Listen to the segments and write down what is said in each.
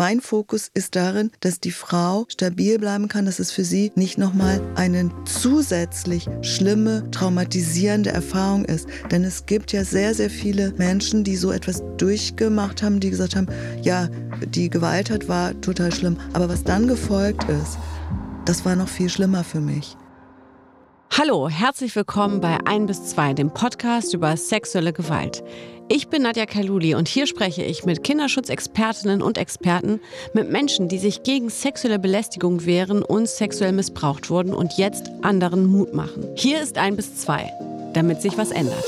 Mein Fokus ist darin, dass die Frau stabil bleiben kann, dass es für sie nicht nochmal eine zusätzlich schlimme, traumatisierende Erfahrung ist. Denn es gibt ja sehr, sehr viele Menschen, die so etwas durchgemacht haben, die gesagt haben, ja, die Gewalttat war total schlimm. Aber was dann gefolgt ist, das war noch viel schlimmer für mich. Hallo, herzlich willkommen bei 1 bis 2, dem Podcast über sexuelle Gewalt. Ich bin Nadja Kaluli und hier spreche ich mit Kinderschutzexpertinnen und Experten, mit Menschen, die sich gegen sexuelle Belästigung wehren und sexuell missbraucht wurden und jetzt anderen Mut machen. Hier ist 1 bis 2, damit sich was ändert.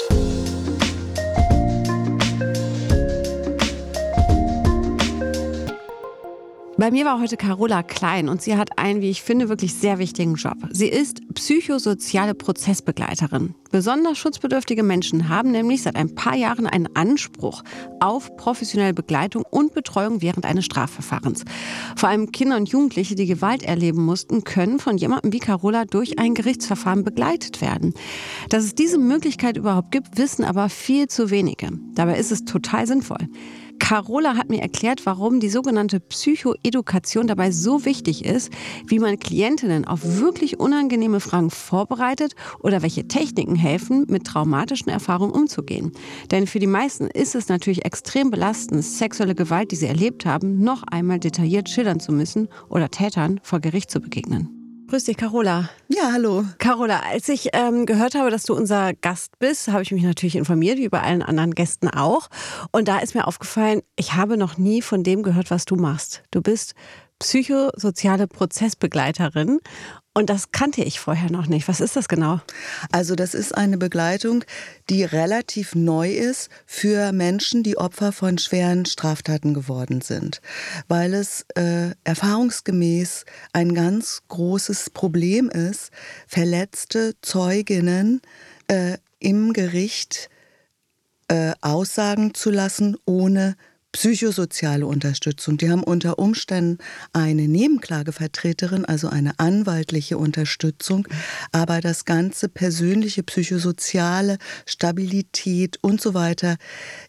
Bei mir war heute Carola Klein und sie hat einen, wie ich finde, wirklich sehr wichtigen Job. Sie ist psychosoziale Prozessbegleiterin. Besonders schutzbedürftige Menschen haben nämlich seit ein paar Jahren einen Anspruch auf professionelle Begleitung und Betreuung während eines Strafverfahrens. Vor allem Kinder und Jugendliche, die Gewalt erleben mussten, können von jemandem wie Carola durch ein Gerichtsverfahren begleitet werden. Dass es diese Möglichkeit überhaupt gibt, wissen aber viel zu wenige. Dabei ist es total sinnvoll. Carola hat mir erklärt, warum die sogenannte Psychoedukation dabei so wichtig ist, wie man Klientinnen auf wirklich unangenehme Fragen vorbereitet oder welche Techniken helfen, mit traumatischen Erfahrungen umzugehen. Denn für die meisten ist es natürlich extrem belastend, sexuelle Gewalt, die sie erlebt haben, noch einmal detailliert schildern zu müssen oder Tätern vor Gericht zu begegnen. Grüß dich, Carola. Ja, hallo. Carola, als ich ähm, gehört habe, dass du unser Gast bist, habe ich mich natürlich informiert, wie bei allen anderen Gästen auch. Und da ist mir aufgefallen, ich habe noch nie von dem gehört, was du machst. Du bist psychosoziale Prozessbegleiterin und das kannte ich vorher noch nicht. Was ist das genau? Also das ist eine Begleitung, die relativ neu ist für Menschen, die Opfer von schweren Straftaten geworden sind, weil es äh, erfahrungsgemäß ein ganz großes Problem ist, verletzte Zeuginnen äh, im Gericht äh, aussagen zu lassen, ohne psychosoziale Unterstützung. Die haben unter Umständen eine Nebenklagevertreterin, also eine anwaltliche Unterstützung, aber das ganze persönliche, psychosoziale, Stabilität und so weiter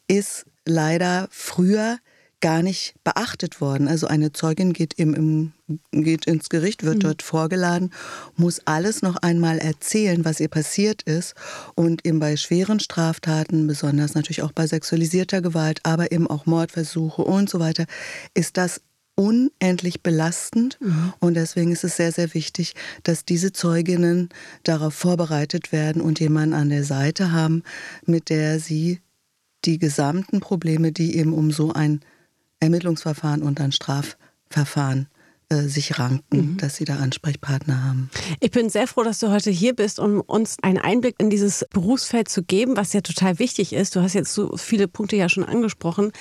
ist leider früher gar nicht beachtet worden. Also eine Zeugin geht, im, im, geht ins Gericht, wird mhm. dort vorgeladen, muss alles noch einmal erzählen, was ihr passiert ist. Und eben bei schweren Straftaten, besonders natürlich auch bei sexualisierter Gewalt, aber eben auch Mordversuche und so weiter, ist das unendlich belastend. Mhm. Und deswegen ist es sehr, sehr wichtig, dass diese Zeuginnen darauf vorbereitet werden und jemanden an der Seite haben, mit der sie die gesamten Probleme, die eben um so ein Ermittlungsverfahren und dann Strafverfahren äh, sich ranken, mhm. dass sie da Ansprechpartner haben. Ich bin sehr froh, dass du heute hier bist, um uns einen Einblick in dieses Berufsfeld zu geben, was ja total wichtig ist. Du hast jetzt so viele Punkte ja schon angesprochen.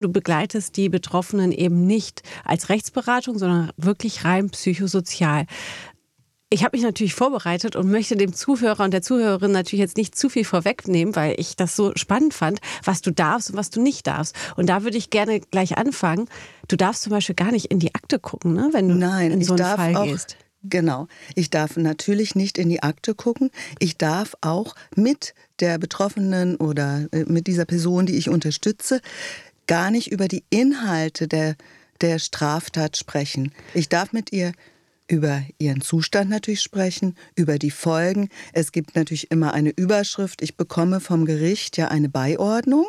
Du begleitest die Betroffenen eben nicht als Rechtsberatung, sondern wirklich rein psychosozial. Ich habe mich natürlich vorbereitet und möchte dem Zuhörer und der Zuhörerin natürlich jetzt nicht zu viel vorwegnehmen, weil ich das so spannend fand, was du darfst und was du nicht darfst. Und da würde ich gerne gleich anfangen. Du darfst zum Beispiel gar nicht in die Akte gucken, ne? wenn du Nein, in so einen Fall auch, gehst. Genau. Ich darf natürlich nicht in die Akte gucken. Ich darf auch mit der Betroffenen oder äh, mit dieser Person, die ich unterstütze, gar nicht über die Inhalte der, der Straftat sprechen. Ich darf mit ihr über ihren Zustand natürlich sprechen, über die Folgen. Es gibt natürlich immer eine Überschrift. Ich bekomme vom Gericht ja eine Beiordnung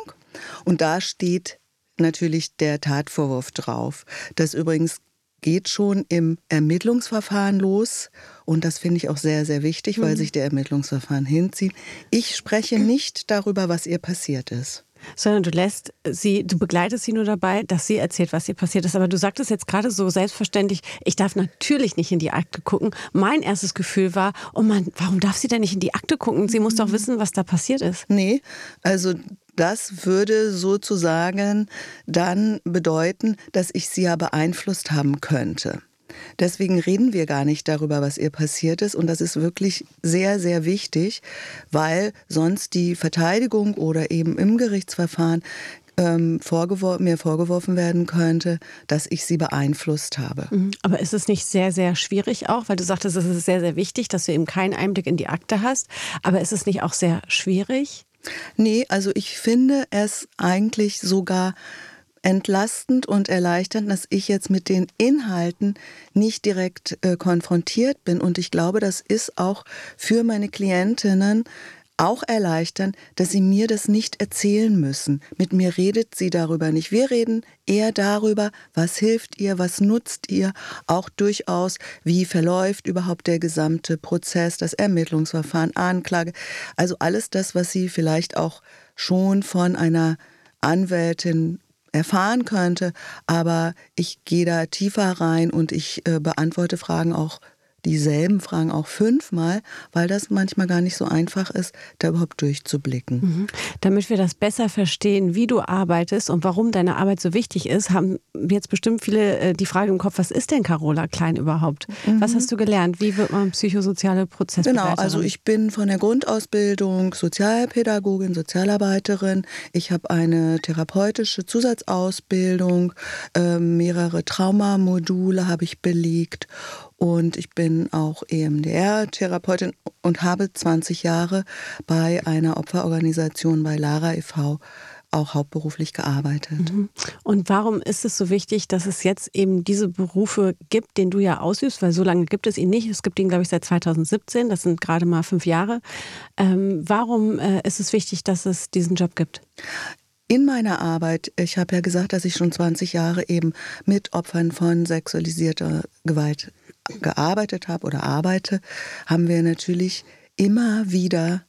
und da steht natürlich der Tatvorwurf drauf. Das übrigens geht schon im Ermittlungsverfahren los und das finde ich auch sehr, sehr wichtig, weil mhm. sich der Ermittlungsverfahren hinzieht. Ich spreche nicht darüber, was ihr passiert ist sondern du lässt sie, du begleitest sie nur dabei, dass sie erzählt, was ihr passiert ist. Aber du sagtest jetzt gerade so selbstverständlich, ich darf natürlich nicht in die Akte gucken. Mein erstes Gefühl war, oh Mann, warum darf sie denn nicht in die Akte gucken? Sie muss doch mhm. wissen, was da passiert ist. Nee, also das würde sozusagen dann bedeuten, dass ich sie ja beeinflusst haben könnte. Deswegen reden wir gar nicht darüber, was ihr passiert ist. Und das ist wirklich sehr, sehr wichtig, weil sonst die Verteidigung oder eben im Gerichtsverfahren ähm, vorgewor mir vorgeworfen werden könnte, dass ich sie beeinflusst habe. Mhm. Aber ist es nicht sehr, sehr schwierig auch, weil du sagtest, es ist sehr, sehr wichtig, dass du eben keinen Einblick in die Akte hast. Aber ist es nicht auch sehr schwierig? Nee, also ich finde es eigentlich sogar entlastend und erleichternd, dass ich jetzt mit den Inhalten nicht direkt äh, konfrontiert bin. Und ich glaube, das ist auch für meine Klientinnen auch erleichtern, dass sie mir das nicht erzählen müssen. Mit mir redet sie darüber nicht. Wir reden eher darüber, was hilft ihr, was nutzt ihr, auch durchaus, wie verläuft überhaupt der gesamte Prozess, das Ermittlungsverfahren, Anklage. Also alles das, was sie vielleicht auch schon von einer Anwältin erfahren könnte, aber ich gehe da tiefer rein und ich äh, beantworte Fragen auch dieselben Fragen auch fünfmal, weil das manchmal gar nicht so einfach ist, da überhaupt durchzublicken. Mhm. Damit wir das besser verstehen, wie du arbeitest und warum deine Arbeit so wichtig ist, haben jetzt bestimmt viele äh, die Frage im Kopf, was ist denn Carola Klein überhaupt? Mhm. Was hast du gelernt? Wie wird man psychosoziale Prozessbegleiterin? Genau, also ich bin von der Grundausbildung Sozialpädagogin, Sozialarbeiterin. Ich habe eine therapeutische Zusatzausbildung, äh, mehrere Traumamodule habe ich belegt und ich bin auch EMDR-Therapeutin und habe 20 Jahre bei einer Opferorganisation bei Lara e.V. auch hauptberuflich gearbeitet. Mhm. Und warum ist es so wichtig, dass es jetzt eben diese Berufe gibt, den du ja ausübst? Weil so lange gibt es ihn nicht. Es gibt ihn, glaube ich, seit 2017. Das sind gerade mal fünf Jahre. Ähm, warum äh, ist es wichtig, dass es diesen Job gibt? in meiner Arbeit, ich habe ja gesagt, dass ich schon 20 Jahre eben mit Opfern von sexualisierter Gewalt gearbeitet habe oder arbeite, haben wir natürlich immer wieder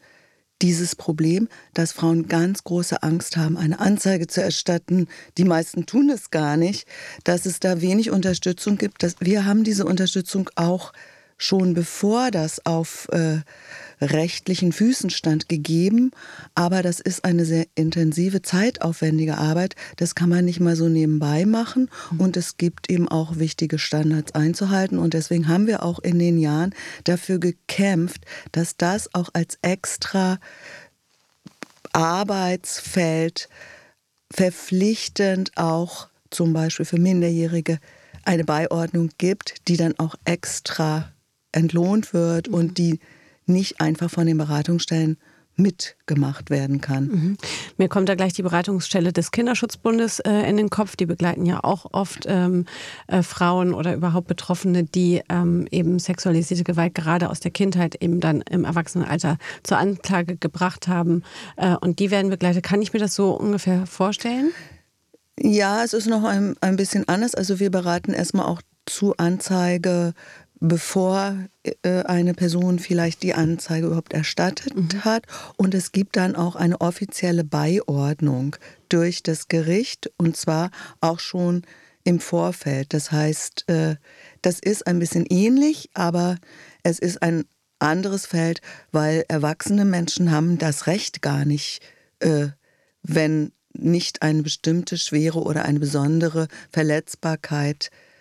dieses Problem, dass Frauen ganz große Angst haben, eine Anzeige zu erstatten. Die meisten tun es gar nicht, dass es da wenig Unterstützung gibt. Wir haben diese Unterstützung auch schon bevor das auf äh, rechtlichen Füßen stand, gegeben. Aber das ist eine sehr intensive, zeitaufwendige Arbeit. Das kann man nicht mal so nebenbei machen. Und es gibt eben auch wichtige Standards einzuhalten. Und deswegen haben wir auch in den Jahren dafür gekämpft, dass das auch als extra Arbeitsfeld verpflichtend auch zum Beispiel für Minderjährige eine Beiordnung gibt, die dann auch extra entlohnt wird und mhm. die nicht einfach von den Beratungsstellen mitgemacht werden kann. Mhm. Mir kommt da gleich die Beratungsstelle des Kinderschutzbundes äh, in den Kopf. Die begleiten ja auch oft ähm, äh, Frauen oder überhaupt Betroffene, die ähm, eben sexualisierte Gewalt gerade aus der Kindheit eben dann im Erwachsenenalter zur Anklage gebracht haben. Äh, und die werden begleitet. Kann ich mir das so ungefähr vorstellen? Ja, es ist noch ein, ein bisschen anders. Also wir beraten erstmal auch zu Anzeige bevor äh, eine Person vielleicht die Anzeige überhaupt erstattet mhm. hat. Und es gibt dann auch eine offizielle Beiordnung durch das Gericht und zwar auch schon im Vorfeld. Das heißt, äh, das ist ein bisschen ähnlich, aber es ist ein anderes Feld, weil erwachsene Menschen haben das Recht gar nicht, äh, wenn nicht eine bestimmte schwere oder eine besondere Verletzbarkeit äh,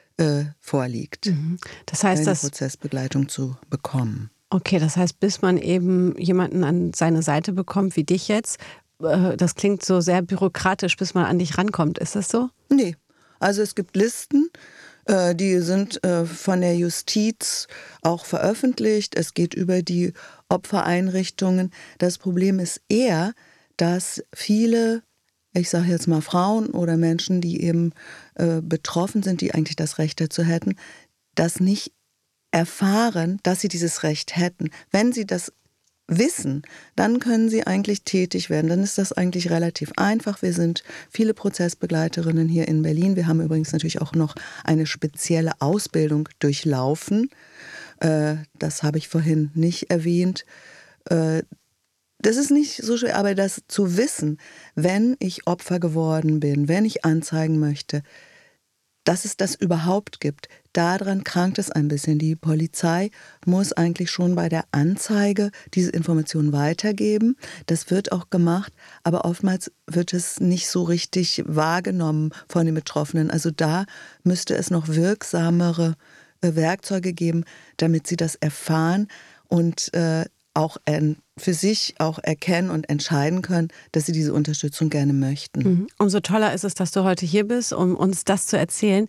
vorliegt. Mhm. Das heißt, eine Prozessbegleitung zu bekommen. Okay, das heißt, bis man eben jemanden an seine Seite bekommt, wie dich jetzt, äh, das klingt so sehr bürokratisch, bis man an dich rankommt. Ist das so? Nee. Also es gibt Listen, äh, die sind äh, von der Justiz auch veröffentlicht. Es geht über die Opfereinrichtungen. Das Problem ist eher, dass viele ich sage jetzt mal Frauen oder Menschen, die eben äh, betroffen sind, die eigentlich das Recht dazu hätten, das nicht erfahren, dass sie dieses Recht hätten. Wenn sie das wissen, dann können sie eigentlich tätig werden. Dann ist das eigentlich relativ einfach. Wir sind viele Prozessbegleiterinnen hier in Berlin. Wir haben übrigens natürlich auch noch eine spezielle Ausbildung durchlaufen. Äh, das habe ich vorhin nicht erwähnt. Das ist nicht so schwer, aber das zu wissen, wenn ich Opfer geworden bin, wenn ich anzeigen möchte, dass es das überhaupt gibt, daran krankt es ein bisschen. Die Polizei muss eigentlich schon bei der Anzeige diese Informationen weitergeben. Das wird auch gemacht, aber oftmals wird es nicht so richtig wahrgenommen von den Betroffenen. Also da müsste es noch wirksamere äh, Werkzeuge geben, damit sie das erfahren und äh, auch für sich auch erkennen und entscheiden können, dass sie diese Unterstützung gerne möchten. Mhm. Umso toller ist es, dass du heute hier bist, um uns das zu erzählen.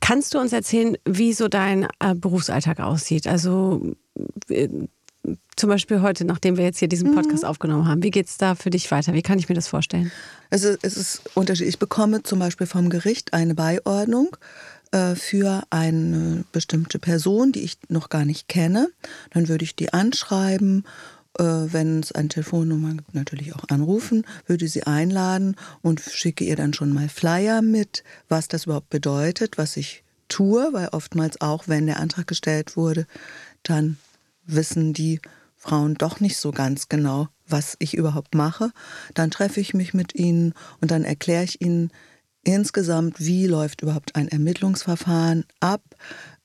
Kannst du uns erzählen, wie so dein äh, Berufsalltag aussieht? Also zum Beispiel heute, nachdem wir jetzt hier diesen Podcast mhm. aufgenommen haben? Wie geht es da für dich weiter? Wie kann ich mir das vorstellen? Also es ist unterschiedlich. Ich bekomme zum Beispiel vom Gericht eine Beiordnung äh, für eine bestimmte Person, die ich noch gar nicht kenne. Dann würde ich die anschreiben äh, wenn es eine Telefonnummer gibt, natürlich auch anrufen, würde sie einladen und schicke ihr dann schon mal Flyer mit, was das überhaupt bedeutet, was ich tue, weil oftmals auch, wenn der Antrag gestellt wurde, dann wissen die Frauen doch nicht so ganz genau, was ich überhaupt mache. Dann treffe ich mich mit ihnen und dann erkläre ich ihnen insgesamt, wie läuft überhaupt ein Ermittlungsverfahren ab.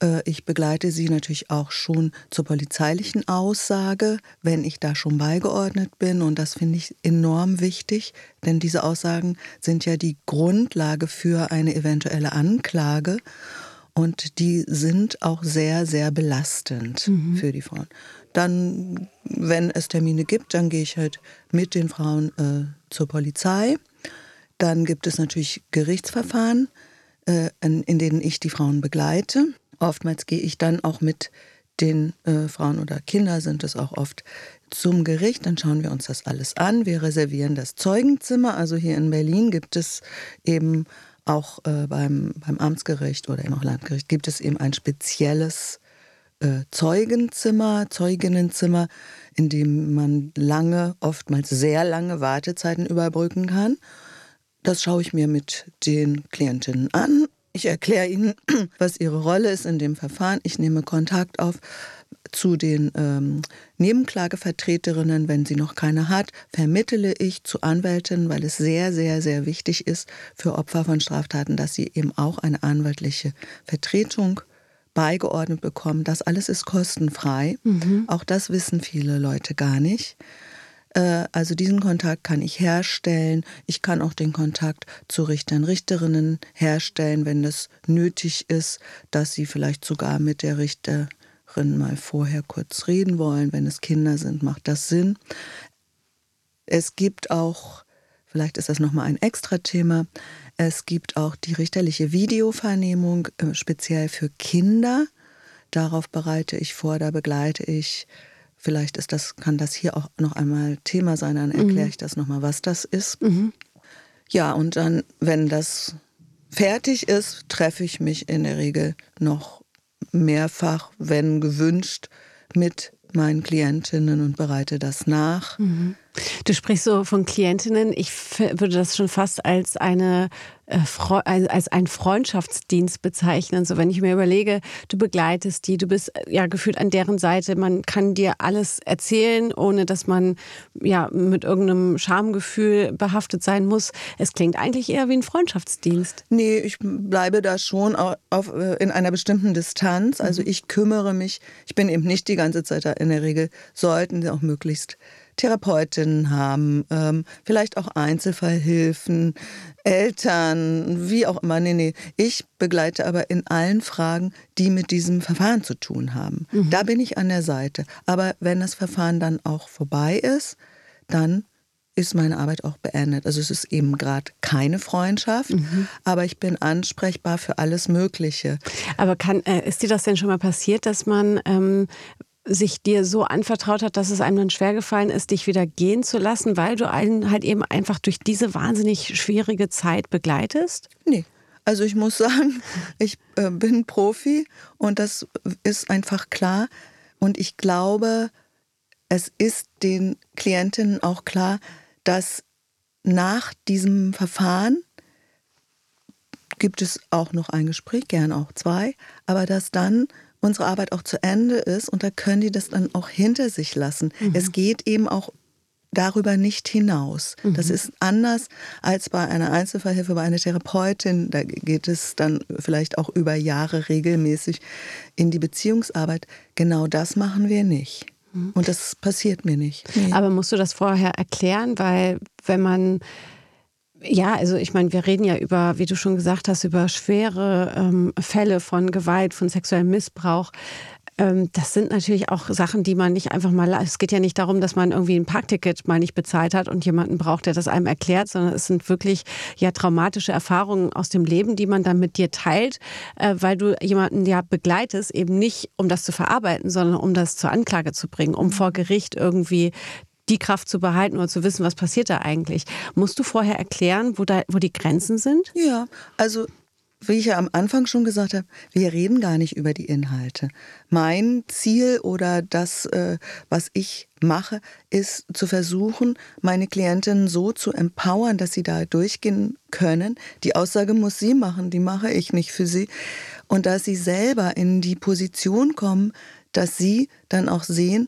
Äh, ich begleite sie natürlich auch schon zur polizeilichen Aussage, wenn ich da schon beigeordnet bin. Und das finde ich enorm wichtig, denn diese Aussagen sind ja die Grundlage für eine eventuelle Anklage. Und die sind auch sehr, sehr belastend mhm. für die Frauen. Dann, wenn es Termine gibt, dann gehe ich halt mit den Frauen äh, zur Polizei. Dann gibt es natürlich Gerichtsverfahren, äh, in, denen ich die Frauen begleite. Oftmals gehe ich dann auch mit den äh, Frauen oder Kinder sind es auch oft zum Gericht. Dann schauen wir uns das alles an. Wir reservieren das Zeugenzimmer. Also hier in Berlin gibt es eben auch äh, beim, beim Amtsgericht oder auch Landgericht gibt es eben ein spezielles Zeugenzimmer, Zeuginnenzimmer, in dem man lange, oftmals sehr lange Wartezeiten überbrücken kann. Das schaue ich mir mit den Klientinnen an. Ich erkläre ihnen, was ihre Rolle ist in dem Verfahren. Ich nehme Kontakt auf zu den ähm, Nebenklagevertreterinnen, wenn sie noch keine hat, vermittele ich zu Anwältinnen, weil es sehr, sehr, sehr wichtig ist für Opfer von Straftaten, dass sie eben auch eine anwaltliche Vertretung beigeordnet bekommen. Das alles ist kostenfrei. Mhm. Auch das wissen viele Leute gar nicht. Äh, also diesen Kontakt kann ich herstellen. Ich kann auch den Kontakt zu Richtern, Richterinnen herstellen, wenn es nötig ist, dass sie vielleicht sogar mit der Richterin mal vorher kurz reden wollen. Wenn es Kinder sind, macht das Sinn. Es gibt auch, vielleicht ist das nochmal ein extra Thema, es gibt auch die richterliche Videovernehmung, äh, speziell für Kinder. Darauf bereite ich vor, da begleite ich. Vielleicht ist das, kann das hier auch noch einmal Thema sein, dann erkläre mhm. ich das nochmal, was das ist. Mhm. Ja, und dann, wenn das fertig ist, treffe ich mich in der Regel noch mehrfach, wenn gewünscht, mit meinen Klientinnen und bereite das nach. Mhm. Du sprichst so von Klientinnen. Ich würde das schon fast als eine äh, als einen Freundschaftsdienst bezeichnen. So wenn ich mir überlege, du begleitest die, du bist äh, ja gefühlt an deren Seite, man kann dir alles erzählen, ohne dass man ja mit irgendeinem Schamgefühl behaftet sein muss. Es klingt eigentlich eher wie ein Freundschaftsdienst. Nee, ich bleibe da schon auf, auf äh, in einer bestimmten Distanz. Also mhm. ich kümmere mich, ich bin eben nicht die ganze Zeit da. In der Regel sollten sie auch möglichst Therapeutinnen haben, ähm, vielleicht auch Einzelfallhilfen, Eltern, wie auch immer. Nee, nee. Ich begleite aber in allen Fragen, die mit diesem Verfahren zu tun haben. Mhm. Da bin ich an der Seite. Aber wenn das Verfahren dann auch vorbei ist, dann ist meine Arbeit auch beendet. Also es ist eben gerade keine Freundschaft, mhm. aber ich bin ansprechbar für alles Mögliche. Aber kann, äh, ist dir das denn schon mal passiert, dass man ähm, sich dir so anvertraut hat, dass es einem dann schwergefallen ist, dich wieder gehen zu lassen, weil du einen halt eben einfach durch diese wahnsinnig schwierige Zeit begleitest? Nee. Also ich muss sagen, ich äh, bin Profi und das ist einfach klar. Und ich glaube, es ist den Klientinnen auch klar, dass nach diesem Verfahren gibt es auch noch ein Gespräch, gern auch zwei, aber dass dann unsere Arbeit auch zu Ende ist und da können die das dann auch hinter sich lassen. Mhm. Es geht eben auch darüber nicht hinaus. Mhm. Das ist anders als bei einer Einzelfallhilfe, bei einer Therapeutin. Da geht es dann vielleicht auch über Jahre regelmäßig in die Beziehungsarbeit. Genau das machen wir nicht. Mhm. Und das passiert mir nicht. Nee. Aber musst du das vorher erklären? Weil wenn man ja, also ich meine, wir reden ja über, wie du schon gesagt hast, über schwere ähm, Fälle von Gewalt, von sexuellem Missbrauch. Ähm, das sind natürlich auch Sachen, die man nicht einfach mal, es geht ja nicht darum, dass man irgendwie ein Parkticket mal nicht bezahlt hat und jemanden braucht, der das einem erklärt, sondern es sind wirklich ja traumatische Erfahrungen aus dem Leben, die man dann mit dir teilt, äh, weil du jemanden ja begleitest, eben nicht um das zu verarbeiten, sondern um das zur Anklage zu bringen, um vor Gericht irgendwie die Kraft zu behalten oder zu wissen, was passiert da eigentlich. Musst du vorher erklären, wo, da, wo die Grenzen sind? Ja, also wie ich ja am Anfang schon gesagt habe, wir reden gar nicht über die Inhalte. Mein Ziel oder das, äh, was ich mache, ist zu versuchen, meine Klientinnen so zu empowern, dass sie da durchgehen können. Die Aussage muss sie machen, die mache ich nicht für sie. Und dass sie selber in die Position kommen, dass sie dann auch sehen,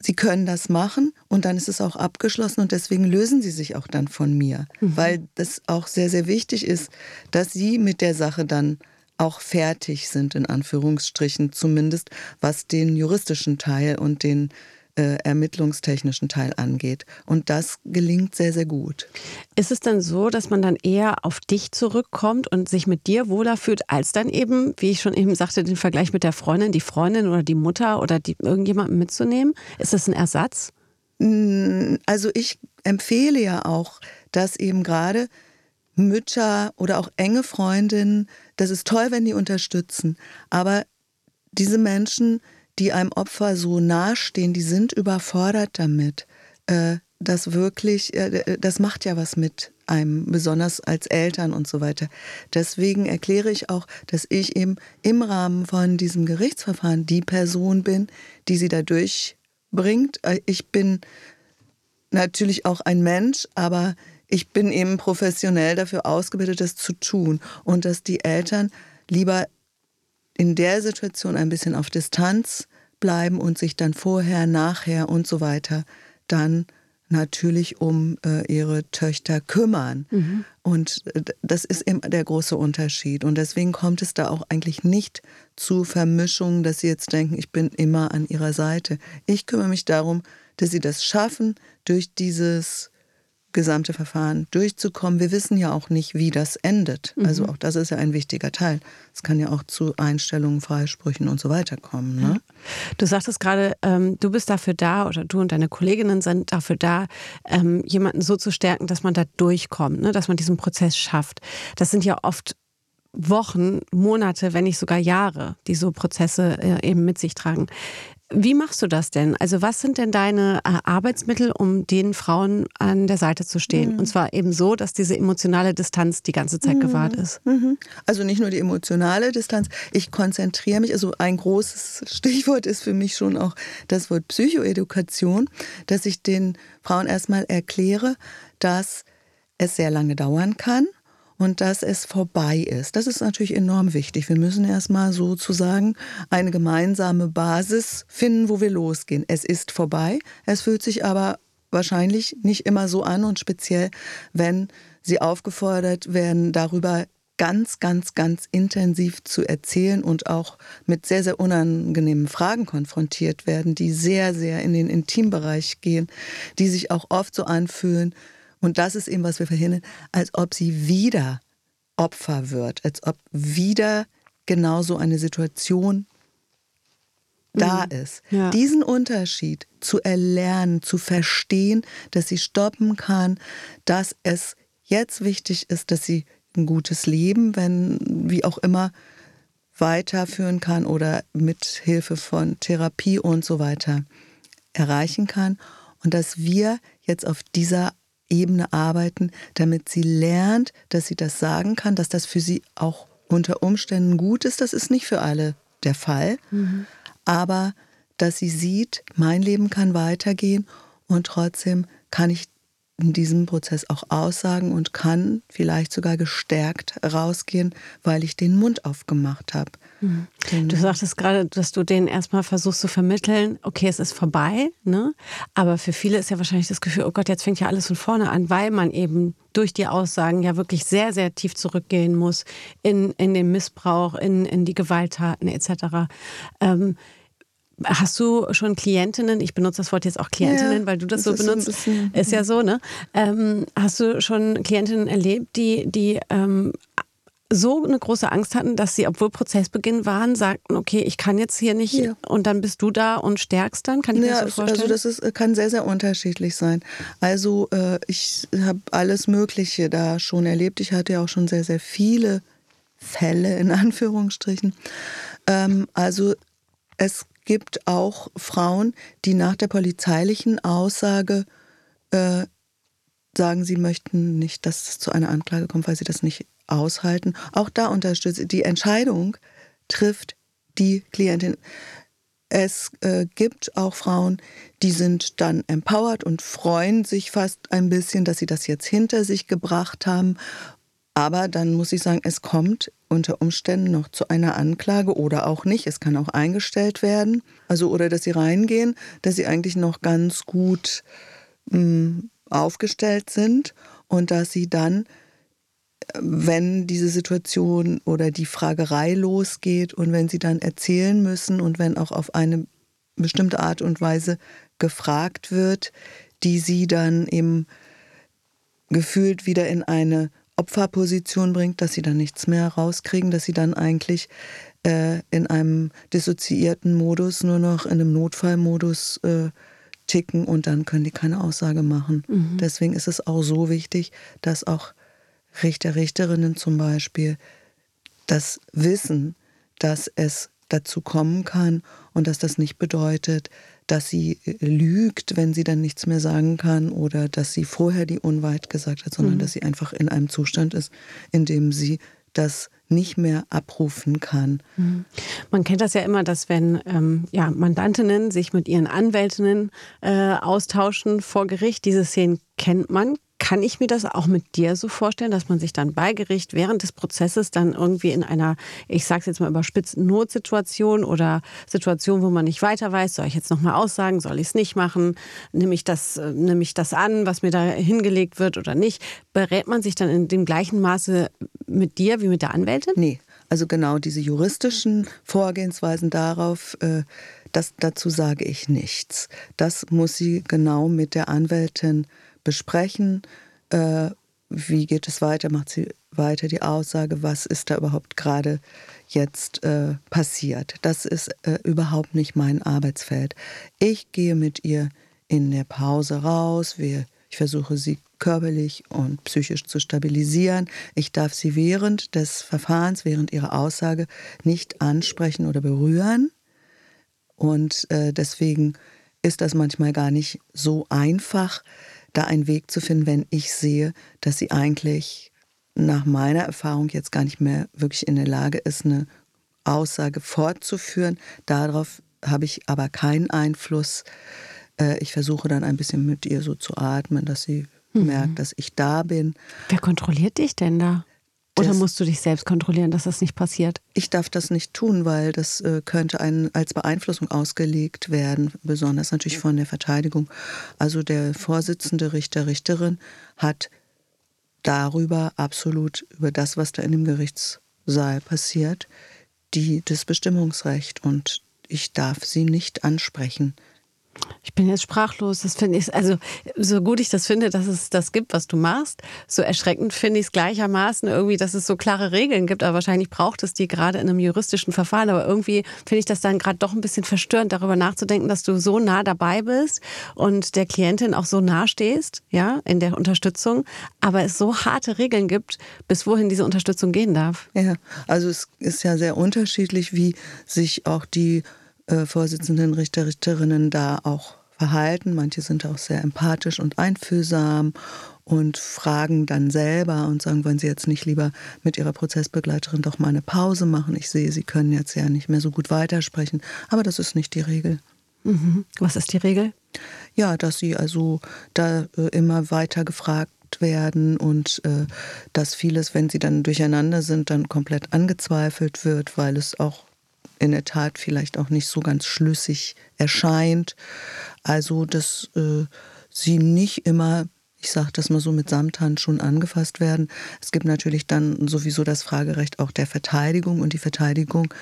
sie können das machen und dann ist es auch abgeschlossen und deswegen lösen sie sich auch dann von mir, mhm. weil das auch sehr, sehr wichtig ist, dass sie mit der Sache dann auch fertig sind, in Anführungsstrichen zumindest, was den juristischen Teil und den äh, ermittlungstechnischen Teil angeht. Und das gelingt sehr, sehr gut. Ist es dann so, dass man dann eher auf dich zurückkommt und sich mit dir wohler fühlt, als dann eben, wie ich schon eben sagte, den Vergleich mit der Freundin, die Freundin oder die Mutter oder die, irgendjemanden mitzunehmen? Ist das ein Ersatz? Mm, also ich empfehle ja auch, dass eben gerade Mütter oder auch enge Freundinnen, das ist toll, wenn die unterstützen, aber diese Menschen, die einem Opfer so nahestehen, die sind überfordert damit. Äh, das wirklich, äh, das macht ja was mit einem, besonders als Eltern und so weiter. Deswegen erkläre ich auch, dass ich eben im Rahmen von diesem Gerichtsverfahren die Person bin, die sie da durchbringt. Äh, ich bin natürlich auch ein Mensch, aber ich bin eben professionell dafür ausgebildet, das zu tun und dass die Eltern lieber in der Situation ein bisschen auf Distanz bleiben und sich dann vorher, nachher und so weiter dann natürlich um äh, ihre Töchter kümmern. Mhm. Und äh, das ist eben der große Unterschied. Und deswegen kommt es da auch eigentlich nicht zu Vermischungen, dass sie jetzt denken, ich bin immer an ihrer Seite. Ich kümmere mich darum, dass sie das schaffen, durch dieses gesamte Verfahren durchzukommen. Wir wissen ja auch nicht, wie das endet. Mhm. Also auch das ist ja ein wichtiger Teil. Es kann ja auch zu Einstellungen, Freisprüchen und so weiter kommen. Ne? Du sagtest gerade, ähm, du bist dafür da oder du und deine Kolleginnen sind dafür da, ähm, jemanden so zu stärken, dass man da durchkommt, ne? dass man diesen Prozess schafft. Das sind ja oft Wochen, Monate, wenn nicht sogar Jahre, die so Prozesse äh, eben mit sich tragen. Wie machst du das denn? Also was sind denn deine äh, Arbeitsmittel, um den Frauen an der Seite zu stehen? Mhm. Und zwar eben so, dass diese emotionale Distanz die ganze Zeit mhm. gewahrt ist. Mhm. Also nicht nur die emotionale Distanz, ich konzentriere mich, also ein großes Stichwort ist für mich schon auch das Wort Psychoedukation, dass ich den Frauen erstmal erkläre, dass es sehr lange dauern kann und dass es vorbei ist. Das ist natürlich enorm wichtig. Wir müssen erstmal sozusagen eine gemeinsame Basis finden, wo wir losgehen. Es ist vorbei, es fühlt sich aber wahrscheinlich nicht immer so an und speziell, wenn sie aufgefordert werden, darüber ganz, ganz, ganz intensiv zu erzählen und auch mit sehr, sehr unangenehmen Fragen konfrontiert werden, die sehr, sehr in den Intimbereich gehen, die sich auch oft so anfühlen, und das ist eben, was wir verhindern, als ob sie wieder Opfer wird, als ob wieder genauso eine Situation da mhm. ist. Ja. Diesen Unterschied zu erlernen, zu verstehen, dass sie stoppen kann, dass es jetzt wichtig ist, dass sie ein gutes Leben, wenn wie auch immer, weiterführen kann oder mit Hilfe von Therapie und so weiter erreichen kann und dass wir jetzt auf dieser Ebene arbeiten, damit sie lernt, dass sie das sagen kann, dass das für sie auch unter Umständen gut ist. Das ist nicht für alle der Fall. Mhm. Aber dass sie sieht, mein Leben kann weitergehen und trotzdem kann ich in diesem Prozess auch aussagen und kann vielleicht sogar gestärkt rausgehen, weil ich den Mund aufgemacht habe. Mhm. Du sagtest gerade, dass du denen erstmal versuchst zu vermitteln, okay, es ist vorbei, ne? Aber für viele ist ja wahrscheinlich das Gefühl, oh Gott, jetzt fängt ja alles von vorne an, weil man eben durch die Aussagen ja wirklich sehr, sehr tief zurückgehen muss in, in den Missbrauch, in, in die Gewalttaten etc. Ähm, Hast du schon Klientinnen, ich benutze das Wort jetzt auch Klientinnen, ja, weil du das, das so benutzt, bisschen, ist ja so, ne? Ähm, hast du schon Klientinnen erlebt, die, die ähm, so eine große Angst hatten, dass sie, obwohl Prozessbeginn waren, sagten, okay, ich kann jetzt hier nicht ja. und dann bist du da und stärkst dann? Kann ich ja, mir das so vorstellen? Also das ist, kann sehr, sehr unterschiedlich sein. Also äh, ich habe alles Mögliche da schon erlebt. Ich hatte ja auch schon sehr, sehr viele Fälle in Anführungsstrichen. Ähm, also es gibt auch Frauen, die nach der polizeilichen Aussage äh, sagen, sie möchten nicht, dass es zu einer Anklage kommt, weil sie das nicht aushalten. Auch da unterstützt die Entscheidung trifft die Klientin. Es äh, gibt auch Frauen, die sind dann empowered und freuen sich fast ein bisschen, dass sie das jetzt hinter sich gebracht haben. Aber dann muss ich sagen, es kommt unter Umständen noch zu einer Anklage oder auch nicht. Es kann auch eingestellt werden. Also, oder dass sie reingehen, dass sie eigentlich noch ganz gut mh, hm, aufgestellt sind und dass sie dann wenn diese Situation oder die Fragerei losgeht und wenn sie dann erzählen müssen und wenn auch auf eine bestimmte Art und Weise gefragt wird, die sie dann eben gefühlt wieder in eine Opferposition bringt, dass sie dann nichts mehr rauskriegen, dass sie dann eigentlich äh, in einem dissoziierten Modus, nur noch in einem Notfallmodus äh, ticken und dann können die keine Aussage machen. Mhm. Deswegen ist es auch so wichtig, dass auch Richter, Richterinnen zum Beispiel das Wissen, dass es dazu kommen kann und dass das nicht bedeutet, dass sie lügt, wenn sie dann nichts mehr sagen kann oder dass sie vorher die Unwahrheit gesagt hat, sondern mhm. dass sie einfach in einem Zustand ist, in dem sie das nicht mehr abrufen kann. Mhm. Man kennt das ja immer, dass wenn ähm, ja, Mandantinnen sich mit ihren Anwältinnen äh, austauschen vor Gericht, diese Szenen kennt man. Kann ich mir das auch mit dir so vorstellen, dass man sich dann bei Gericht während des Prozesses dann irgendwie in einer, ich sage es jetzt mal überspitzt, Notsituation oder Situation, wo man nicht weiter weiß, soll ich jetzt nochmal aussagen, soll ich es nicht machen, nehme ich, das, äh, ich das an, was mir da hingelegt wird oder nicht, berät man sich dann in dem gleichen Maße mit dir wie mit der Anwältin? Nee, also genau diese juristischen Vorgehensweisen darauf, äh, das, dazu sage ich nichts. Das muss sie genau mit der Anwältin besprechen. Äh, wie geht es weiter? Macht sie weiter die Aussage, was ist da überhaupt gerade jetzt äh, passiert? Das ist äh, überhaupt nicht mein Arbeitsfeld. Ich gehe mit ihr in der Pause raus. Wir, ich versuche sie körperlich und psychisch zu stabilisieren. Ich darf sie während des Verfahrens, während ihrer Aussage nicht ansprechen oder berühren. Und äh, deswegen ist das manchmal gar nicht so einfach, da einen Weg zu finden, wenn ich sehe, dass sie eigentlich nach meiner Erfahrung jetzt gar nicht mehr wirklich in der Lage ist, eine Aussage fortzuführen. Darauf habe ich aber keinen Einfluss. Äh, ich versuche dann ein bisschen mit ihr so zu atmen, dass sie mhm. merkt, dass ich da bin. Wer kontrolliert dich denn da? Oder musst du dich selbst kontrollieren, dass das nicht passiert? Ich darf das nicht tun, weil das äh, könnte einen als Beeinflussung ausgelegt werden, besonders natürlich von der Verteidigung. Also der Vorsitzende Richter, Richterin hat darüber absolut, über das, was da in dem Gerichtssaal passiert, die, das Bestimmungsrecht und ich darf sie nicht ansprechen. Ich bin jetzt sprachlos. Das finde ich, also so gut ich das finde, dass es das gibt, was du machst, so erschreckend finde ich es gleichermaßen irgendwie, dass es so klare Regeln gibt. Aber wahrscheinlich braucht es die gerade in einem juristischen Verfahren. Aber irgendwie finde ich das dann gerade doch ein bisschen verstörend, darüber nachzudenken, dass du so nah dabei bist und der Klientin auch so nah stehst, ja, in der Unterstützung. Aber es so harte Regeln gibt, bis wohin diese Unterstützung gehen darf. Ja, also es ist ja sehr unterschiedlich, wie sich auch die äh, Vorsitzenden, Richter, Richterinnen da auch verhalten. Manche sind auch sehr empathisch und einfühlsam und fragen dann selber und sagen, wollen Sie jetzt nicht lieber mit Ihrer Prozessbegleiterin doch mal eine Pause machen? Ich sehe, Sie können jetzt ja nicht mehr so gut weitersprechen. Aber das ist nicht die Regel. Mhm. Was ist die Regel? Ja, dass Sie also da äh, immer weiter gefragt werden und äh, dass vieles, wenn sie dann durcheinander sind, dann komplett angezweifelt wird, weil es auch in der Tat vielleicht auch nicht so ganz schlüssig erscheint. Also, dass äh, sie nicht immer, ich sage das mal so, mit Samthandschuhen angefasst werden. Es gibt natürlich dann sowieso das Fragerecht auch der Verteidigung und die Verteidigung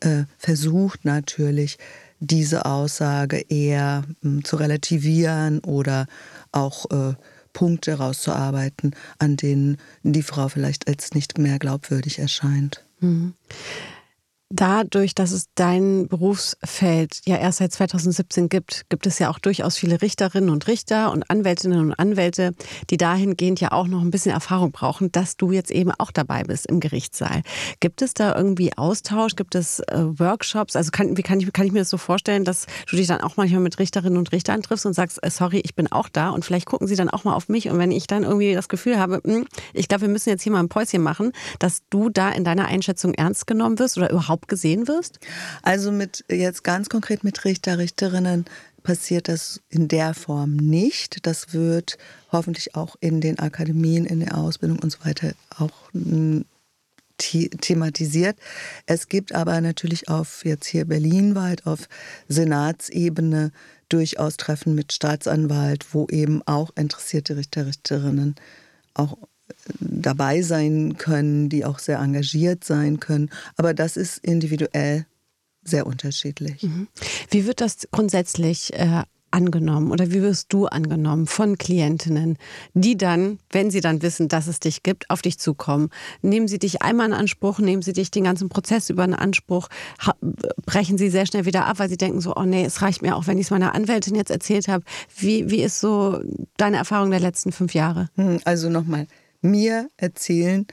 äh, versucht natürlich, diese Aussage eher äh, zu relativieren oder auch äh, Punkte rauszuarbeiten, an denen die Frau vielleicht als nicht mehr glaubwürdig erscheint. Mhm. Dadurch, dass es dein Berufsfeld ja erst seit 2017 gibt, gibt es ja auch durchaus viele Richterinnen und Richter und Anwältinnen und Anwälte, die dahingehend ja auch noch ein bisschen Erfahrung brauchen, dass du jetzt eben auch dabei bist im Gerichtssaal. Gibt es da irgendwie Austausch? Gibt es äh, Workshops? Also kann, wie kann ich, kann ich mir das so vorstellen, dass du dich dann auch manchmal mit Richterinnen und Richtern triffst und sagst, äh, sorry, ich bin auch da und vielleicht gucken sie dann auch mal auf mich und wenn ich dann irgendwie das Gefühl habe, hm, ich glaube, wir müssen jetzt hier mal ein Päuschen machen, dass du da in deiner Einschätzung ernst genommen wirst oder überhaupt gesehen wirst? Also mit jetzt ganz konkret mit Richter, Richterinnen passiert das in der Form nicht. Das wird hoffentlich auch in den Akademien, in der Ausbildung und so weiter auch hm, thematisiert. Es gibt aber natürlich auf jetzt hier berlinweit auf Senatsebene durchaus Treffen mit Staatsanwalt, wo eben auch interessierte Richter, Richterinnen auch dabei sein können, die auch sehr engagiert sein können. Aber das ist individuell sehr unterschiedlich. Mhm. Wie wird das grundsätzlich äh, angenommen oder wie wirst du angenommen von Klientinnen, die dann, wenn sie dann wissen, dass es dich gibt, auf dich zukommen? Nehmen sie dich einmal in Anspruch, nehmen sie dich den ganzen Prozess über in Anspruch, brechen sie sehr schnell wieder ab, weil sie denken so, oh nee, es reicht mir auch, wenn ich es meiner Anwältin jetzt erzählt habe. Wie, wie ist so deine Erfahrung der letzten fünf Jahre? Hm, also nochmal, mir erzählen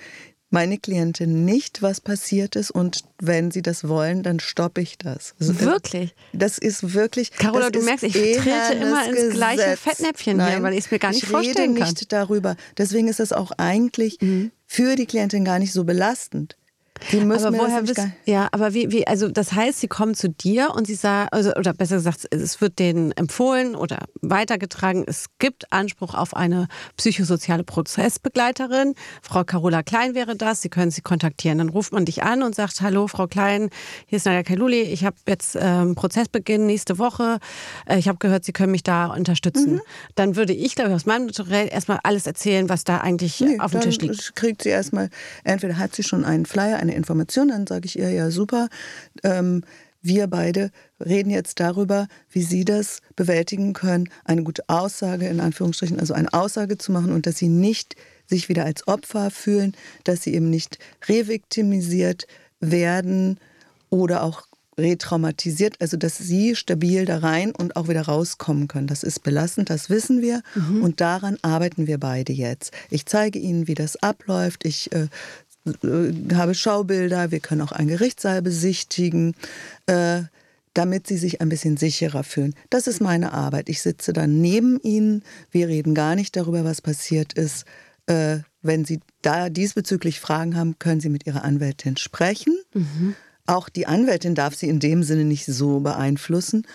meine Klienten nicht, was passiert ist und wenn sie das wollen, dann stoppe ich das. Also, wirklich? Das ist wirklich. Carola, du merkst, ich trete immer ins Gesetz. gleiche Fettnäpfchen Nein, hier, weil ich es mir gar nicht vorstellen kann. Ich rede nicht darüber. Deswegen ist es auch eigentlich mhm. für die Klientin gar nicht so belastend. Die müssen aber woher wisst, ja, aber wie, wie, also das heißt, sie kommen zu dir und sie sagen, also, oder besser gesagt, es wird denen empfohlen oder weitergetragen, es gibt Anspruch auf eine psychosoziale Prozessbegleiterin. Frau Carola Klein wäre das, Sie können sie kontaktieren. Dann ruft man dich an und sagt, hallo Frau Klein, hier ist Nadia Kaluli, ich habe jetzt ähm, Prozessbeginn nächste Woche, äh, ich habe gehört, Sie können mich da unterstützen. Mhm. Dann würde ich, glaube ich, aus meinem Naturell erstmal alles erzählen, was da eigentlich nee, auf dem Tisch liegt. kriegt sie erstmal, entweder hat sie schon einen Flyer, eine Information, dann sage ich ihr, ja super, ähm, wir beide reden jetzt darüber, wie Sie das bewältigen können, eine gute Aussage in Anführungsstrichen, also eine Aussage zu machen und dass Sie nicht sich wieder als Opfer fühlen, dass Sie eben nicht reviktimisiert werden oder auch retraumatisiert, also dass sie stabil da rein und auch wieder rauskommen können. Das ist belastend, das wissen wir mhm. und daran arbeiten wir beide jetzt. Ich zeige Ihnen, wie das abläuft. Ich äh, habe Schaubilder, wir können auch einen Gerichtssaal besichtigen, äh, damit sie sich ein bisschen sicherer fühlen. Das ist meine Arbeit. Ich sitze dann neben ihnen, wir reden gar nicht darüber, was passiert ist. Äh, wenn Sie da diesbezüglich Fragen haben, können Sie mit Ihrer Anwältin sprechen. Mhm. Auch die Anwältin darf Sie in dem Sinne nicht so beeinflussen.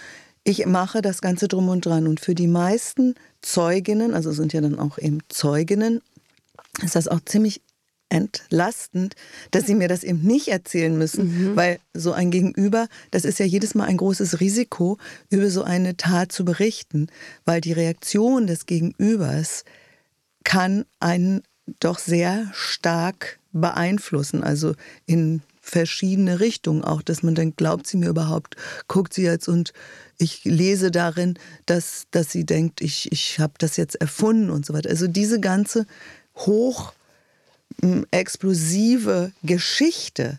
Ich mache das Ganze drum und dran. Und für die meisten Zeuginnen, also sind ja dann auch eben Zeuginnen, ist das auch ziemlich entlastend, dass sie mir das eben nicht erzählen müssen, mhm. weil so ein Gegenüber, das ist ja jedes Mal ein großes Risiko, über so eine Tat zu berichten, weil die Reaktion des Gegenübers kann einen doch sehr stark beeinflussen, also in verschiedene Richtungen auch, dass man denkt, glaubt sie mir überhaupt, guckt sie jetzt und ich lese darin, dass, dass sie denkt, ich, ich habe das jetzt erfunden und so weiter. Also diese ganze hoch explosive Geschichte,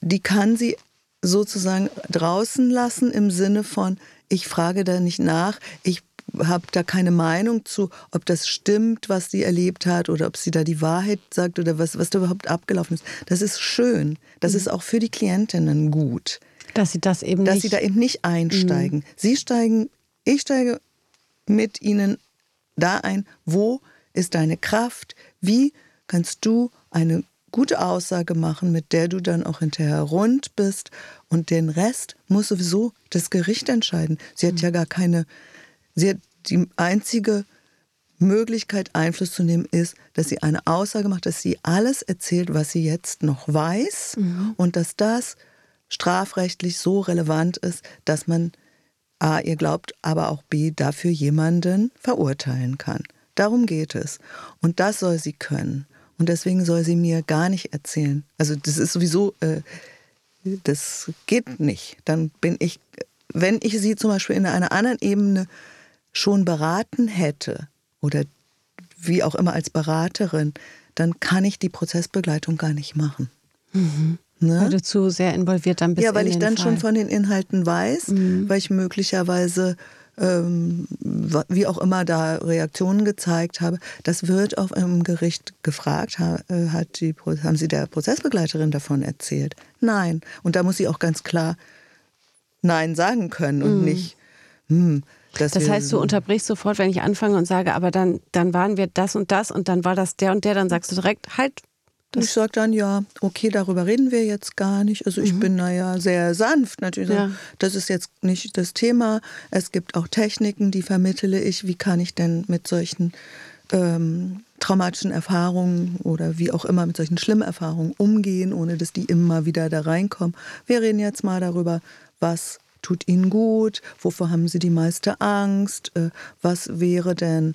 die kann sie sozusagen draußen lassen im Sinne von, ich frage da nicht nach, ich habe da keine Meinung zu, ob das stimmt, was sie erlebt hat oder ob sie da die Wahrheit sagt oder was, was da überhaupt abgelaufen ist. Das ist schön. Das mhm. ist auch für die Klientinnen gut. Dass sie das eben Dass nicht... sie da eben nicht einsteigen. Mhm. Sie steigen, ich steige mit ihnen da ein, wo ist deine Kraft, wie kannst du eine gute Aussage machen, mit der du dann auch hinterher rund bist. Und den Rest muss sowieso das Gericht entscheiden. Sie hat ja gar keine, sie hat die einzige Möglichkeit, Einfluss zu nehmen, ist, dass sie eine Aussage macht, dass sie alles erzählt, was sie jetzt noch weiß mhm. und dass das strafrechtlich so relevant ist, dass man A, ihr glaubt, aber auch B, dafür jemanden verurteilen kann. Darum geht es. Und das soll sie können. Und deswegen soll sie mir gar nicht erzählen. Also das ist sowieso, äh, das geht nicht. Dann bin ich, wenn ich sie zum Beispiel in einer anderen Ebene schon beraten hätte oder wie auch immer als Beraterin, dann kann ich die Prozessbegleitung gar nicht machen. Mhm. Ne? Weil du zu sehr involviert dann bist. Ja, weil ich dann Fall. schon von den Inhalten weiß, mhm. weil ich möglicherweise ähm, wie auch immer da Reaktionen gezeigt habe. Das wird auf einem Gericht gefragt. Äh, hat die, haben Sie der Prozessbegleiterin davon erzählt? Nein. Und da muss sie auch ganz klar Nein sagen können und mhm. nicht. Hm, das heißt, du unterbrichst sofort, wenn ich anfange und sage, aber dann, dann waren wir das und das und dann war das der und der, dann sagst du direkt, halt, ich sage dann, ja, okay, darüber reden wir jetzt gar nicht. Also ich mhm. bin da ja sehr sanft natürlich. Ja. Das ist jetzt nicht das Thema. Es gibt auch Techniken, die vermittle ich. Wie kann ich denn mit solchen ähm, traumatischen Erfahrungen oder wie auch immer mit solchen schlimmen Erfahrungen umgehen, ohne dass die immer wieder da reinkommen. Wir reden jetzt mal darüber, was tut Ihnen gut, wovor haben Sie die meiste Angst, äh, was wäre denn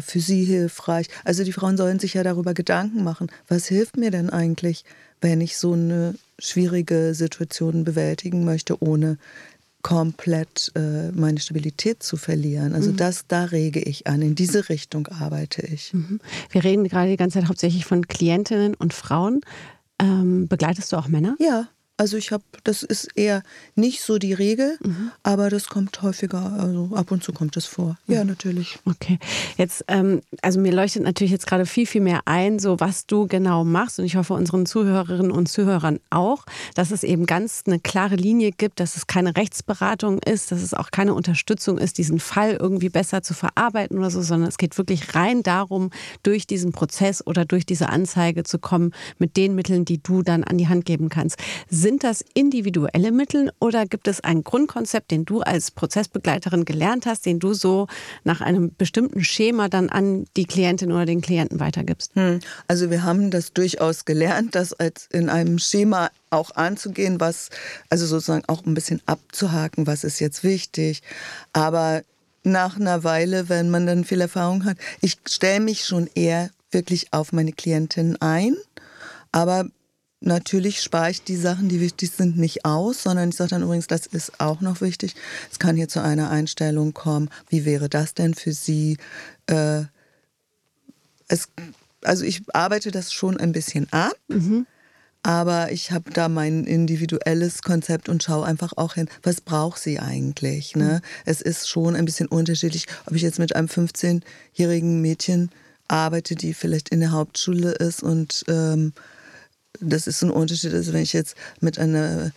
für sie hilfreich. Also die Frauen sollen sich ja darüber Gedanken machen, was hilft mir denn eigentlich, wenn ich so eine schwierige Situation bewältigen möchte, ohne komplett äh, meine Stabilität zu verlieren. Also mhm. das, da rege ich an. In diese Richtung arbeite ich. Mhm. Wir reden gerade die ganze Zeit hauptsächlich von Klientinnen und Frauen. Ähm, begleitest du auch Männer? Ja. Also ich habe, das ist eher nicht so die Regel, mhm. aber das kommt häufiger, also ab und zu kommt es vor. Ja, mhm. natürlich. Okay. Jetzt, ähm, also mir leuchtet natürlich jetzt gerade viel, viel mehr ein, so was du genau machst. Und ich hoffe unseren Zuhörerinnen und Zuhörern auch, dass es eben ganz eine klare Linie gibt, dass es keine Rechtsberatung ist, dass es auch keine Unterstützung ist, diesen Fall irgendwie besser zu verarbeiten oder so, sondern es geht wirklich rein darum, durch diesen Prozess oder durch diese Anzeige zu kommen mit den Mitteln, die du dann an die Hand geben kannst sind das individuelle Mittel oder gibt es ein Grundkonzept, den du als Prozessbegleiterin gelernt hast, den du so nach einem bestimmten Schema dann an die Klientin oder den Klienten weitergibst? Hm. Also wir haben das durchaus gelernt, das als in einem Schema auch anzugehen, was also sozusagen auch ein bisschen abzuhaken, was ist jetzt wichtig. Aber nach einer Weile, wenn man dann viel Erfahrung hat, ich stelle mich schon eher wirklich auf meine Klientin ein, aber Natürlich spare ich die Sachen, die wichtig sind, nicht aus, sondern ich sage dann übrigens, das ist auch noch wichtig. Es kann hier zu einer Einstellung kommen. Wie wäre das denn für Sie? Äh, es, also ich arbeite das schon ein bisschen ab. Mhm. Aber ich habe da mein individuelles Konzept und schaue einfach auch hin, was braucht sie eigentlich. Ne? Mhm. Es ist schon ein bisschen unterschiedlich, ob ich jetzt mit einem 15-jährigen Mädchen arbeite, die vielleicht in der Hauptschule ist und ähm, das ist ein Unterschied, also wenn ich jetzt mit einer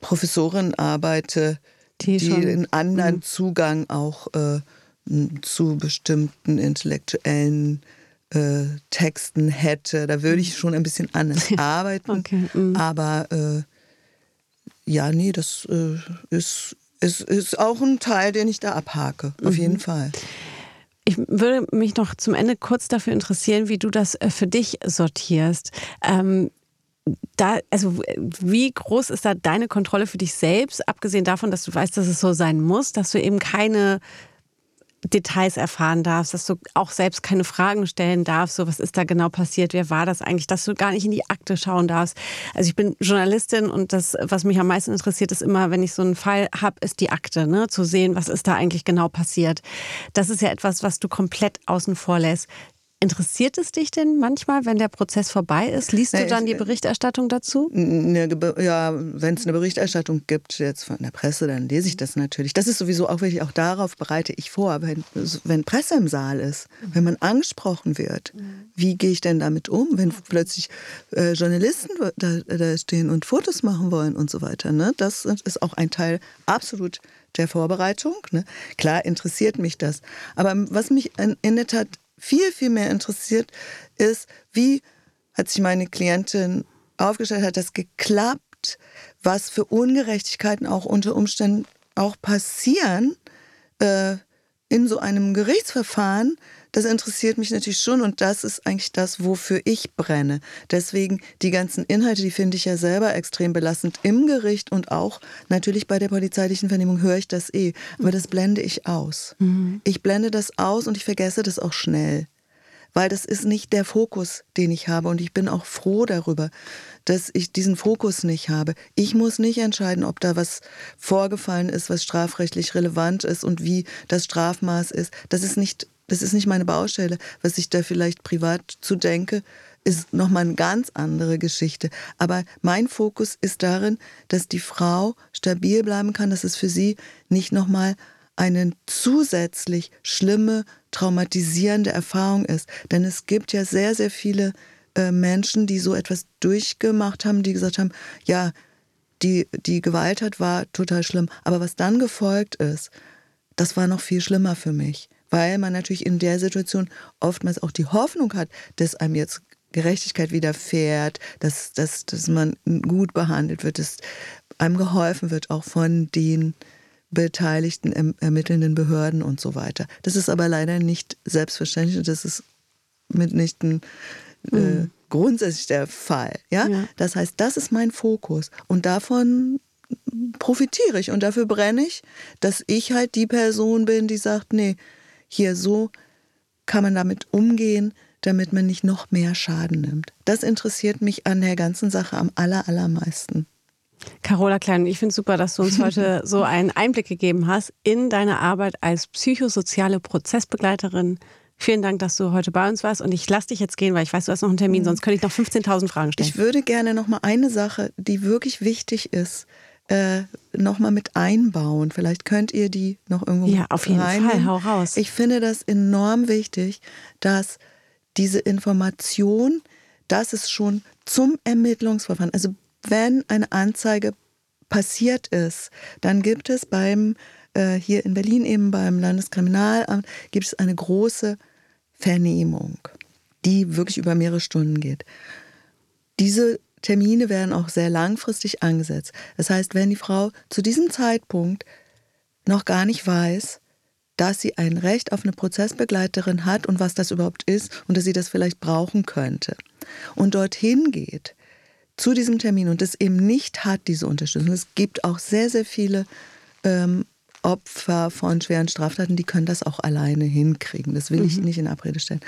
Professorin arbeite, die, die einen anderen mhm. Zugang auch äh, zu bestimmten intellektuellen äh, Texten hätte, da würde ich schon ein bisschen anders arbeiten. Okay. Mhm. Aber äh, ja, nee, das äh, ist, ist, ist auch ein Teil, den ich da abhake, auf mhm. jeden Fall. Ich würde mich noch zum Ende kurz dafür interessieren, wie du das äh, für dich sortierst. Ähm, da, also wie groß ist da deine Kontrolle für dich selbst, abgesehen davon, dass du weißt, dass es so sein muss, dass du eben keine Details erfahren darfst, dass du auch selbst keine Fragen stellen darfst, so was ist da genau passiert, wer war das eigentlich, dass du gar nicht in die Akte schauen darfst. Also ich bin Journalistin und das, was mich am meisten interessiert, ist immer, wenn ich so einen Fall habe, ist die Akte, ne? zu sehen, was ist da eigentlich genau passiert. Das ist ja etwas, was du komplett außen vor lässt. Interessiert es dich denn manchmal, wenn der Prozess vorbei ist? Liest du dann die Berichterstattung dazu? Ne, ja, wenn es eine Berichterstattung gibt, jetzt von der Presse, dann lese ich das natürlich. Das ist sowieso auch wirklich, auch darauf bereite ich vor. Wenn, wenn Presse im Saal ist, wenn man angesprochen wird, wie gehe ich denn damit um, wenn plötzlich äh, Journalisten da, da, stehen und Fotos machen wollen und so weiter. Ne? Das ist auch ein Teil absolut der Vorbereitung. Ne? Klar interessiert mich das. Aber was mich in, in der Tat viel, viel mehr interessiert, ist, wie hat sich meine Klientin aufgestellt, hat das geklappt, was für Ungerechtigkeiten auch unter Umständen auch passieren äh, in so einem Gerichtsverfahren, das interessiert mich natürlich schon und das ist eigentlich das, wofür ich brenne. Deswegen die ganzen Inhalte, die finde ich ja selber extrem belastend im Gericht und auch natürlich bei der polizeilichen Vernehmung höre ich das eh. Aber das blende ich aus. Mhm. Ich blende das aus und ich vergesse das auch schnell weil das ist nicht der Fokus, den ich habe. Und ich bin auch froh darüber, dass ich diesen Fokus nicht habe. Ich muss nicht entscheiden, ob da was vorgefallen ist, was strafrechtlich relevant ist und wie das Strafmaß ist. Das ist nicht das ist nicht meine Baustelle. Was ich da vielleicht privat zu denke, ist nochmal eine ganz andere Geschichte. Aber mein Fokus ist darin, dass die Frau stabil bleiben kann, dass es für sie nicht nochmal eine zusätzlich schlimme, traumatisierende Erfahrung ist. Denn es gibt ja sehr, sehr viele äh, Menschen, die so etwas durchgemacht haben, die gesagt haben, ja, die, die Gewalttat war total schlimm. Aber was dann gefolgt ist, das war noch viel schlimmer für mich. Weil man natürlich in der Situation oftmals auch die Hoffnung hat, dass einem jetzt Gerechtigkeit widerfährt, dass, dass, dass man gut behandelt wird, dass einem geholfen wird, auch von den beteiligten erm-, ermittelnden Behörden und so weiter. Das ist aber leider nicht selbstverständlich. Das ist mitnichten äh, mhm. grundsätzlich der Fall. Ja? ja? Das heißt, das ist mein Fokus und davon profitiere ich und dafür brenne ich, dass ich halt die Person bin, die sagt, nee, hier so kann man damit umgehen, damit man nicht noch mehr Schaden nimmt. Das interessiert mich an der ganzen Sache am aller, allermeisten. Carola Klein, ich finde es super, dass du uns heute so einen Einblick gegeben hast in deine Arbeit als psychosoziale Prozessbegleiterin. Vielen Dank, dass du heute bei uns warst und ich lasse dich jetzt gehen, weil ich weiß, du hast noch einen Termin, mhm. sonst könnte ich noch 15.000 Fragen stellen. Ich würde gerne noch mal eine Sache, die wirklich wichtig ist, äh, noch mal mit einbauen. Vielleicht könnt ihr die noch irgendwo Ja, auf jeden reinnehmen. Fall, hau raus. Ich finde das enorm wichtig, dass diese Information, dass es schon zum Ermittlungsverfahren, also wenn eine Anzeige passiert ist, dann gibt es beim äh, hier in Berlin eben beim Landeskriminalamt gibt es eine große Vernehmung, die wirklich über mehrere Stunden geht. Diese Termine werden auch sehr langfristig angesetzt. Das heißt, wenn die Frau zu diesem Zeitpunkt noch gar nicht weiß, dass sie ein Recht auf eine Prozessbegleiterin hat und was das überhaupt ist und dass sie das vielleicht brauchen könnte und dorthin geht zu diesem Termin und es eben nicht hat, diese Unterstützung. Es gibt auch sehr, sehr viele ähm, Opfer von schweren Straftaten, die können das auch alleine hinkriegen. Das will mhm. ich nicht in Abrede stellen.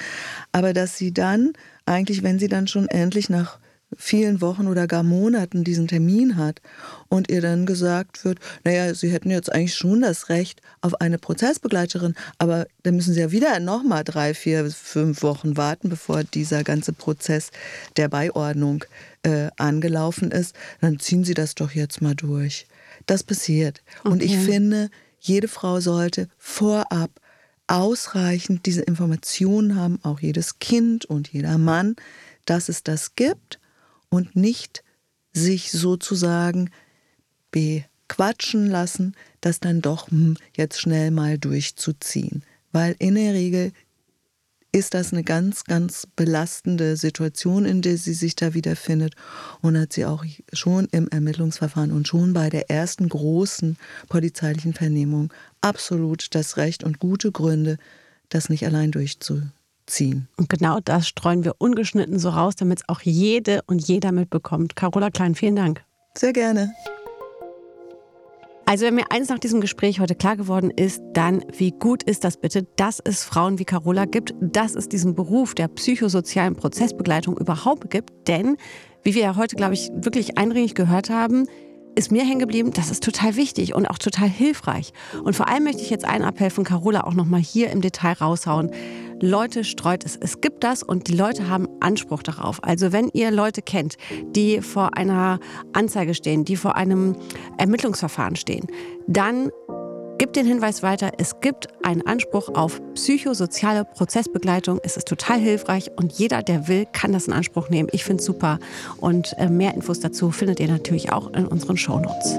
Aber dass sie dann eigentlich, wenn sie dann schon endlich nach vielen Wochen oder gar Monaten diesen Termin hat und ihr dann gesagt wird, naja, sie hätten jetzt eigentlich schon das Recht auf eine Prozessbegleiterin, aber dann müssen sie ja wieder nochmal drei, vier, fünf Wochen warten, bevor dieser ganze Prozess der Beiordnung äh, angelaufen ist, dann ziehen sie das doch jetzt mal durch. Das passiert. Okay. Und ich finde, jede Frau sollte vorab ausreichend diese Informationen haben, auch jedes Kind und jeder Mann, dass es das gibt und nicht sich sozusagen bequatschen lassen, das dann doch hm, jetzt schnell mal durchzuziehen. Weil in der Regel ist das eine ganz, ganz belastende Situation, in der sie sich da wiederfindet und hat sie auch schon im Ermittlungsverfahren und schon bei der ersten großen polizeilichen Vernehmung absolut das Recht und gute Gründe, das nicht allein durchzuziehen ziehen. Und genau das streuen wir ungeschnitten so raus, damit es auch jede und jeder mitbekommt. Carola Klein, vielen Dank. Sehr gerne. Also wenn mir eins nach diesem Gespräch heute klar geworden ist, dann wie gut ist das bitte, dass es Frauen wie Carola gibt, dass es diesen Beruf der psychosozialen Prozessbegleitung überhaupt gibt. Denn, wie wir ja heute, glaube ich, wirklich eindringlich gehört haben, ist mir hängen geblieben, das ist total wichtig und auch total hilfreich. Und vor allem möchte ich jetzt einen Appell von Carola auch nochmal hier im Detail raushauen. Leute, streut es. Es gibt das und die Leute haben Anspruch darauf. Also wenn ihr Leute kennt, die vor einer Anzeige stehen, die vor einem Ermittlungsverfahren stehen, dann Gebt den Hinweis weiter, es gibt einen Anspruch auf psychosoziale Prozessbegleitung. Es ist total hilfreich und jeder, der will, kann das in Anspruch nehmen. Ich finde es super. Und äh, mehr Infos dazu findet ihr natürlich auch in unseren Shownotes.